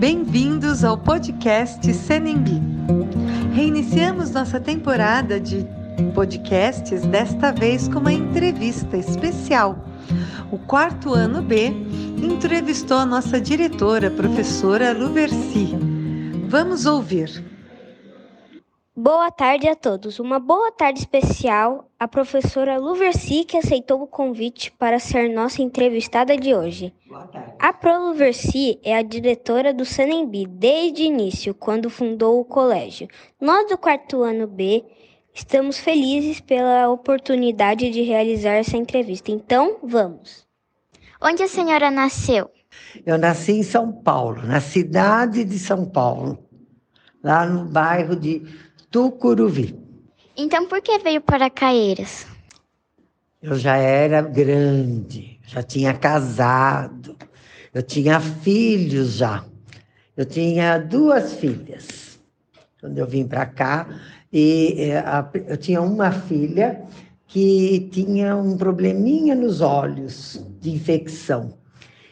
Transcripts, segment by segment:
Bem-vindos ao podcast Senembi. Reiniciamos nossa temporada de podcasts, desta vez com uma entrevista especial. O quarto ano B entrevistou a nossa diretora, professora Luversi. Vamos ouvir. Boa tarde a todos. Uma boa tarde especial à professora Luversi, que aceitou o convite para ser nossa entrevistada de hoje. Boa tarde. A Pro Luversi é a diretora do Sanembi desde o início, quando fundou o colégio. Nós do quarto ano B estamos felizes pela oportunidade de realizar essa entrevista. Então, vamos. Onde a senhora nasceu? Eu nasci em São Paulo, na cidade de São Paulo, lá no bairro de Tucuruvi. Então por que veio para Caeiras? Eu já era grande, já tinha casado, eu tinha filhos já. Eu tinha duas filhas quando eu vim para cá e eh, eu tinha uma filha que tinha um probleminha nos olhos de infecção.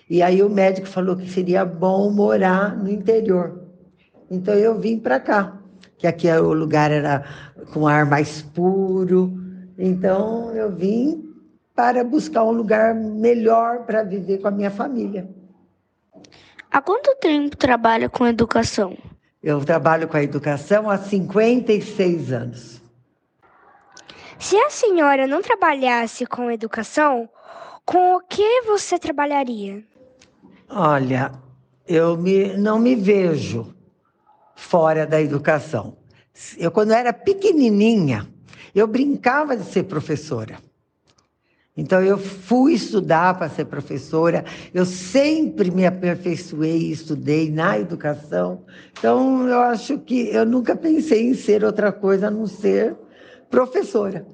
E aí o médico falou que seria bom morar no interior. Então eu vim para cá que aqui o lugar era com ar mais puro. Então eu vim para buscar um lugar melhor para viver com a minha família. Há quanto tempo trabalha com educação? Eu trabalho com a educação há 56 anos. Se a senhora não trabalhasse com educação, com o que você trabalharia? Olha, eu me, não me vejo fora da educação. Eu, quando era pequenininha, eu brincava de ser professora. Então, eu fui estudar para ser professora, eu sempre me aperfeiçoei e estudei na educação. Então, eu acho que eu nunca pensei em ser outra coisa a não ser professora.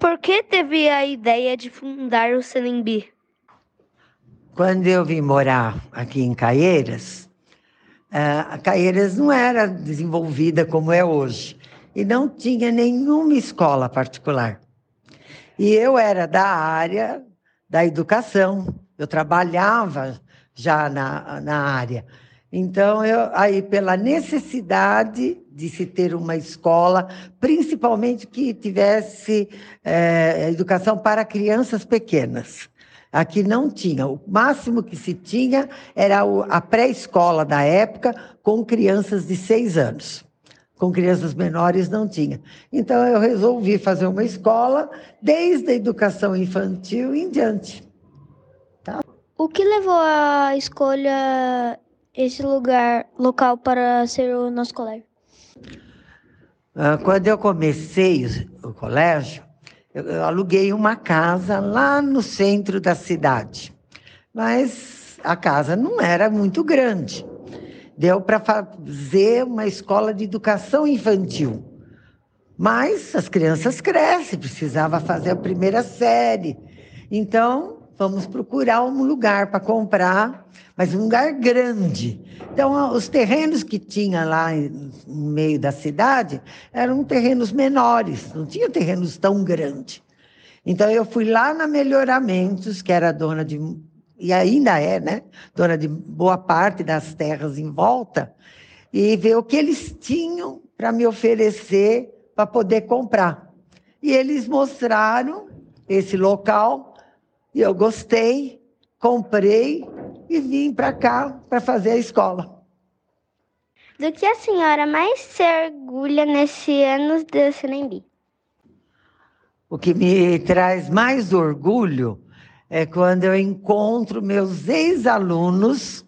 Por que teve a ideia de fundar o Senembi? Quando eu vim morar aqui em Caieiras, a Caieiras não era desenvolvida como é hoje e não tinha nenhuma escola particular. E eu era da área da educação, eu trabalhava já na, na área. Então, eu, aí, pela necessidade de se ter uma escola, principalmente que tivesse é, educação para crianças pequenas. Aqui não tinha. O máximo que se tinha era a pré-escola da época, com crianças de seis anos. Com crianças menores não tinha. Então eu resolvi fazer uma escola desde a educação infantil em diante. Tá? O que levou a escolha esse lugar, local para ser o nosso colégio? Ah, quando eu comecei o colégio, eu aluguei uma casa lá no centro da cidade, mas a casa não era muito grande. Deu para fazer uma escola de educação infantil. Mas as crianças crescem, precisava fazer a primeira série. Então, vamos procurar um lugar para comprar, mas um lugar grande. Então, os terrenos que tinha lá no meio da cidade eram terrenos menores, não tinha terrenos tão grandes. Então, eu fui lá na Melhoramentos, que era dona de, e ainda é, né? Dona de boa parte das terras em volta, e ver o que eles tinham para me oferecer para poder comprar. E eles mostraram esse local e eu gostei, comprei e vim para cá para fazer a escola. Do que a senhora mais se orgulha nesse ano de Senembi? O que me traz mais orgulho é quando eu encontro meus ex-alunos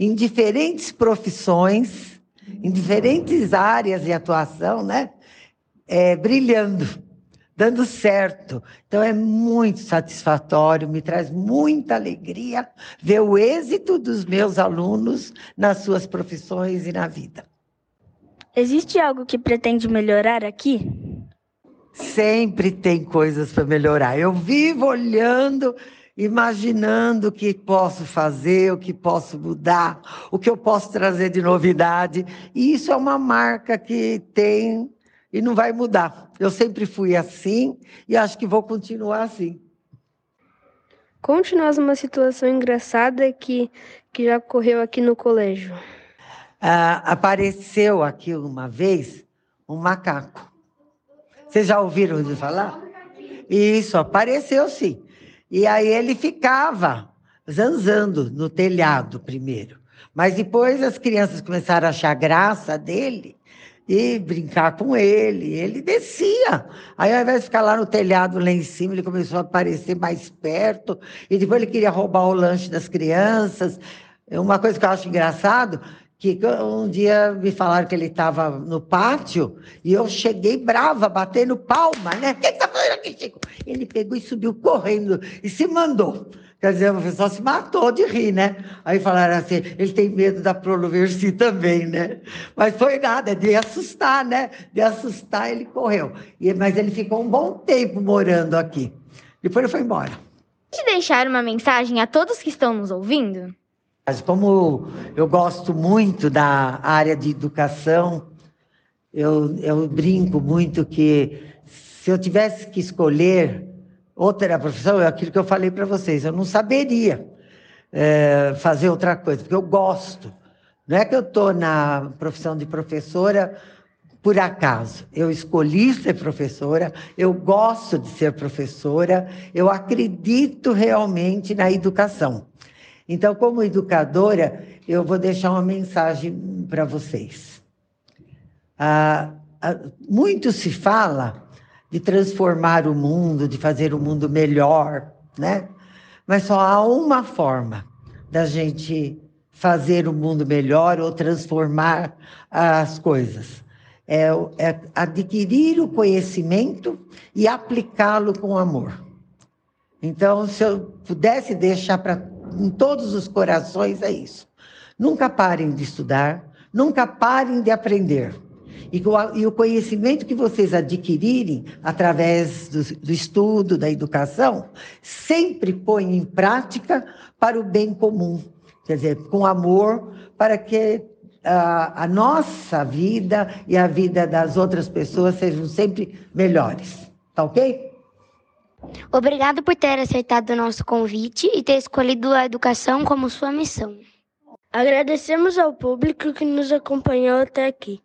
em diferentes profissões, em diferentes áreas de atuação, né? É, brilhando dando certo. Então é muito satisfatório, me traz muita alegria ver o êxito dos meus alunos nas suas profissões e na vida. Existe algo que pretende melhorar aqui? Sempre tem coisas para melhorar. Eu vivo olhando, imaginando o que posso fazer, o que posso mudar, o que eu posso trazer de novidade. E isso é uma marca que tem e não vai mudar. Eu sempre fui assim e acho que vou continuar assim. Conte-nos uma situação engraçada que, que já ocorreu aqui no colégio. Ah, apareceu aqui uma vez um macaco. Vocês já ouviram de falar? Isso, apareceu sim. E aí ele ficava zanzando no telhado primeiro. Mas depois as crianças começaram a achar graça dele e brincar com ele. Ele descia. Aí, ao invés de ficar lá no telhado, lá em cima, ele começou a aparecer mais perto. E depois ele queria roubar o lanche das crianças. Uma coisa que eu acho engraçado que um dia me falaram que ele estava no pátio e eu cheguei brava, batendo palma, né? O que está fazendo aqui, Chico? Ele pegou e subiu correndo e se mandou. Quer dizer, o pessoal se matou de rir, né? Aí falaram assim, ele tem medo da Proloversi também, né? Mas foi nada, de assustar, né? De assustar, ele correu. E, mas ele ficou um bom tempo morando aqui. Depois ele foi embora. Pode deixar uma mensagem a todos que estão nos ouvindo? Como eu gosto muito da área de educação, eu, eu brinco muito que se eu tivesse que escolher outra profissão, é aquilo que eu falei para vocês, eu não saberia é, fazer outra coisa, porque eu gosto. Não é que eu estou na profissão de professora por acaso. Eu escolhi ser professora, eu gosto de ser professora, eu acredito realmente na educação. Então, como educadora, eu vou deixar uma mensagem para vocês. Ah, ah, muito se fala de transformar o mundo, de fazer o mundo melhor, né? Mas só há uma forma da gente fazer o mundo melhor ou transformar as coisas. É, é adquirir o conhecimento e aplicá-lo com amor. Então, se eu pudesse deixar para em todos os corações, é isso. Nunca parem de estudar, nunca parem de aprender. E, o conhecimento que vocês adquirirem através do, do estudo, da educação, sempre põe em prática para o bem comum. Quer dizer, com amor, para que a, a nossa vida e a vida das outras pessoas sejam sempre melhores. Tá ok? Obrigado por ter aceitado o nosso convite e ter escolhido a educação como sua missão. Agradecemos ao público que nos acompanhou até aqui.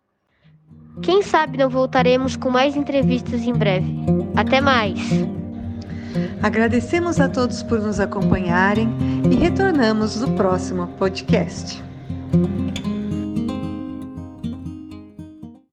Quem sabe não voltaremos com mais entrevistas em breve. Até mais! Agradecemos a todos por nos acompanharem e retornamos no próximo podcast.